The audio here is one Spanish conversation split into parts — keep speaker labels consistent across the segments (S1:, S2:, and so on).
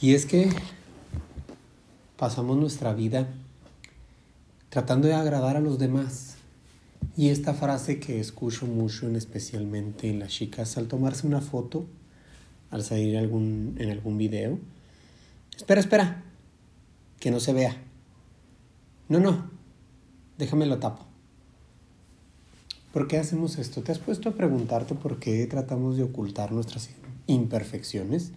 S1: Y es que pasamos nuestra vida tratando de agradar a los demás. Y esta frase que escucho mucho, en especialmente en las chicas, al tomarse una foto, al salir algún, en algún video, espera, espera, que no se vea. No, no, déjame lo tapo. ¿Por qué hacemos esto? ¿Te has puesto a preguntarte por qué tratamos de ocultar nuestras imperfecciones?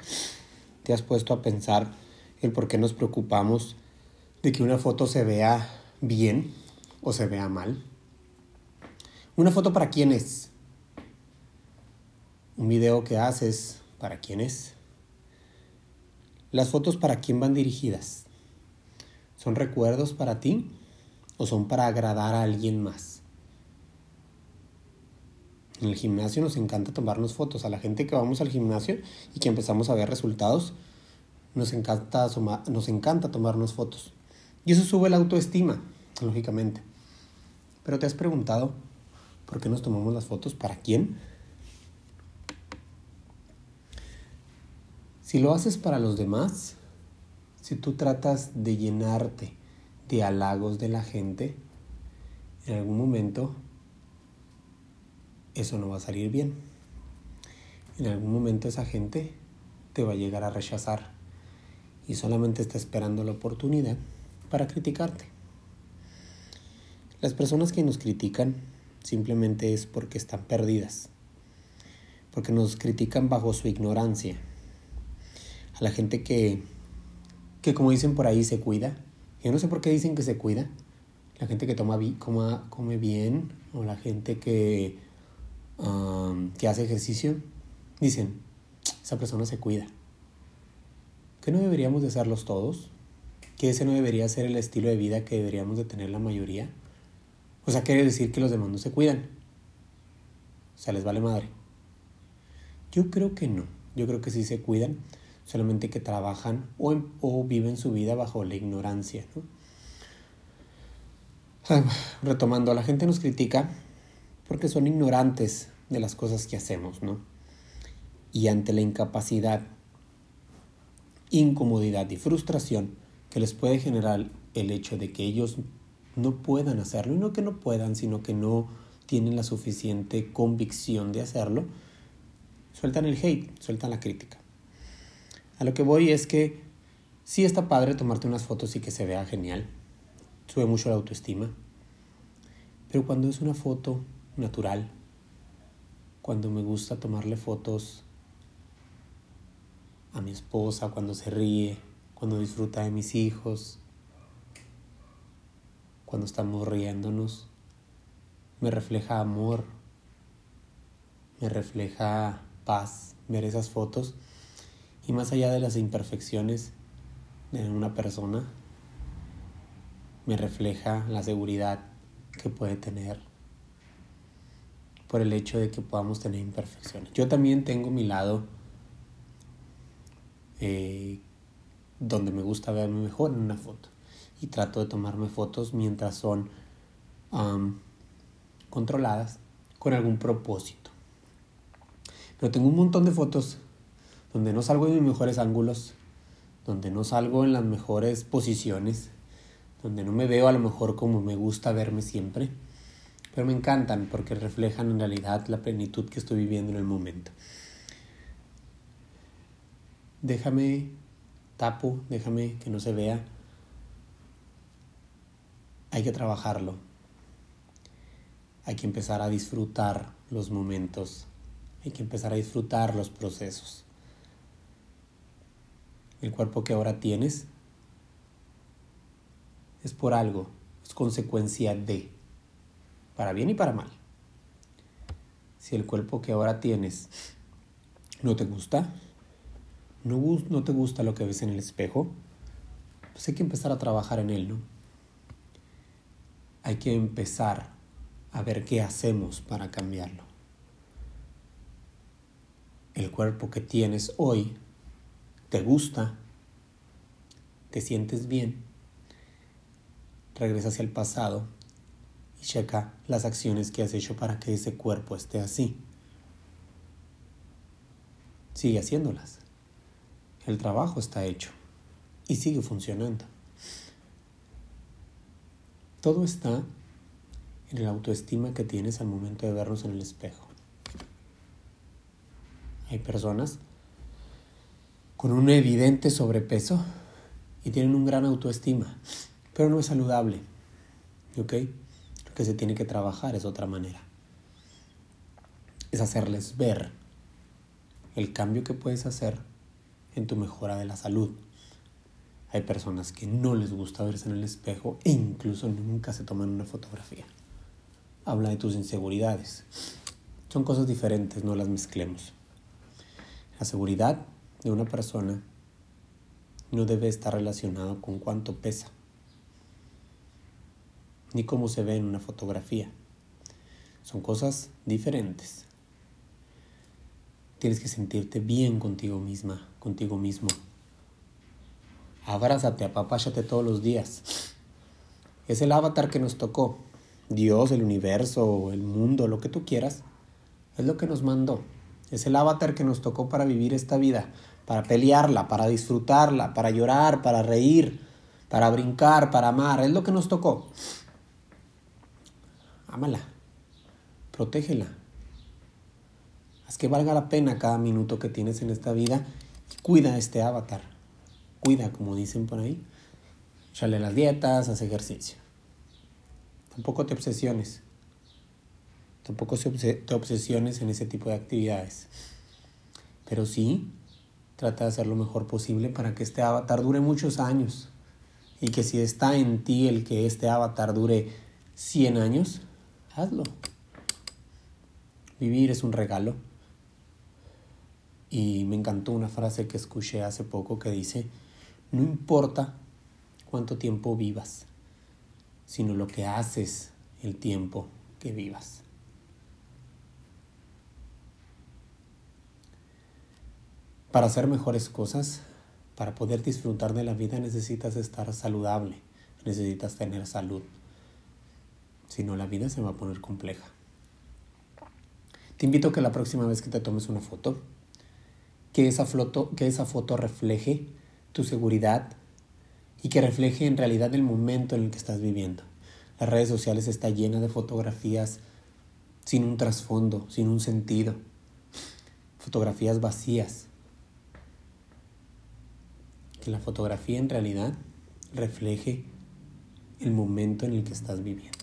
S1: ¿Te has puesto a pensar el por qué nos preocupamos de que una foto se vea bien o se vea mal? ¿Una foto para quién es? ¿Un video que haces para quién es? ¿Las fotos para quién van dirigidas? ¿Son recuerdos para ti o son para agradar a alguien más? En el gimnasio nos encanta tomarnos fotos. A la gente que vamos al gimnasio y que empezamos a ver resultados, nos encanta, nos encanta tomarnos fotos. Y eso sube la autoestima, lógicamente. Pero te has preguntado por qué nos tomamos las fotos, para quién. Si lo haces para los demás, si tú tratas de llenarte de halagos de la gente, en algún momento eso no va a salir bien. En algún momento esa gente te va a llegar a rechazar y solamente está esperando la oportunidad para criticarte. Las personas que nos critican simplemente es porque están perdidas, porque nos critican bajo su ignorancia. A la gente que, que como dicen por ahí, se cuida. Yo no sé por qué dicen que se cuida. La gente que toma, come bien o la gente que que hace ejercicio, dicen, esa persona se cuida. ¿Qué no deberíamos de hacerlos todos? ¿Que ese no debería ser el estilo de vida que deberíamos de tener la mayoría? O sea, quiere decir que los demás no se cuidan. O sea, les vale madre. Yo creo que no. Yo creo que sí se cuidan, solamente que trabajan o, o viven su vida bajo la ignorancia. ¿no? retomando, la gente nos critica porque son ignorantes de las cosas que hacemos, ¿no? Y ante la incapacidad, incomodidad y frustración que les puede generar el hecho de que ellos no puedan hacerlo, y no que no puedan, sino que no tienen la suficiente convicción de hacerlo, sueltan el hate, sueltan la crítica. A lo que voy es que sí está padre tomarte unas fotos y que se vea genial, sube mucho la autoestima, pero cuando es una foto natural, cuando me gusta tomarle fotos a mi esposa, cuando se ríe, cuando disfruta de mis hijos, cuando estamos riéndonos, me refleja amor, me refleja paz ver esas fotos. Y más allá de las imperfecciones de una persona, me refleja la seguridad que puede tener por el hecho de que podamos tener imperfecciones. Yo también tengo mi lado eh, donde me gusta verme mejor en una foto y trato de tomarme fotos mientras son controladas con algún propósito. Pero tengo un montón de fotos donde no salgo en mis mejores ángulos, donde no salgo en las mejores posiciones, donde no me veo a lo mejor como me gusta verme siempre pero me encantan porque reflejan en realidad la plenitud que estoy viviendo en el momento. Déjame, tapo, déjame que no se vea. Hay que trabajarlo. Hay que empezar a disfrutar los momentos. Hay que empezar a disfrutar los procesos. El cuerpo que ahora tienes es por algo, es consecuencia de para bien y para mal. Si el cuerpo que ahora tienes no te gusta, no, te gusta lo que ves en el espejo, pues hay que empezar a trabajar en él, ¿no? Hay que empezar a ver qué hacemos para cambiarlo. El cuerpo que tienes hoy te gusta, te sientes bien, regresa hacia el pasado y checa las acciones que has hecho para que ese cuerpo esté así. Sigue haciéndolas. El trabajo está hecho y sigue funcionando. Todo está en la autoestima que tienes al momento de vernos en el espejo. Hay personas con un evidente sobrepeso y tienen un gran autoestima, pero no es saludable. ¿Ok? Que se tiene que trabajar es otra manera. Es hacerles ver el cambio que puedes hacer en tu mejora de la salud. Hay personas que no les gusta verse en el espejo e incluso nunca se toman una fotografía. Habla de tus inseguridades. Son cosas diferentes, no las mezclemos. La seguridad de una persona no debe estar relacionado con cuánto pesa, ni cómo se ve en una fotografía. Son cosas diferentes. Tienes que sentirte bien contigo misma, contigo mismo abrázate, apapáchate todos los días. Es el avatar que nos tocó. Dios, el universo, el mundo, lo que tú quieras, es lo que nos mandó. Es el avatar que nos tocó para vivir esta vida, para pelearla, para disfrutarla, para llorar, para reír, para brincar, para amar. Es lo que nos tocó. Ámala, protégela. Haz que valga la pena cada minuto que tienes en esta vida y cuida este avatar cuida, como dicen por ahí. Chale las dietas, haz ejercicio. Tampoco te obsesiones. Tampoco te obsesiones en ese tipo de actividades. Pero sí, trata de hacer lo mejor posible para que este avatar dure muchos años. Y que si está en ti el que este avatar dure 100 años, hazlo. Vivir es un regalo. Y me encantó una frase que escuché hace poco que dice, no importa cuánto tiempo vivas, sino lo que haces el tiempo que vivas. Para hacer mejores cosas, para poder disfrutar de la vida necesitas estar saludable, necesitas tener salud. Si no, la vida se va a poner compleja. Te invito a que la próxima vez que te tomes una foto, que esa foto, que esa foto refleje tu seguridad y que refleje en realidad el momento en el que estás viviendo. Las redes sociales están llenas de fotografías sin un trasfondo, sin un sentido, fotografías vacías. Que la fotografía en realidad refleje el momento en el que estás viviendo.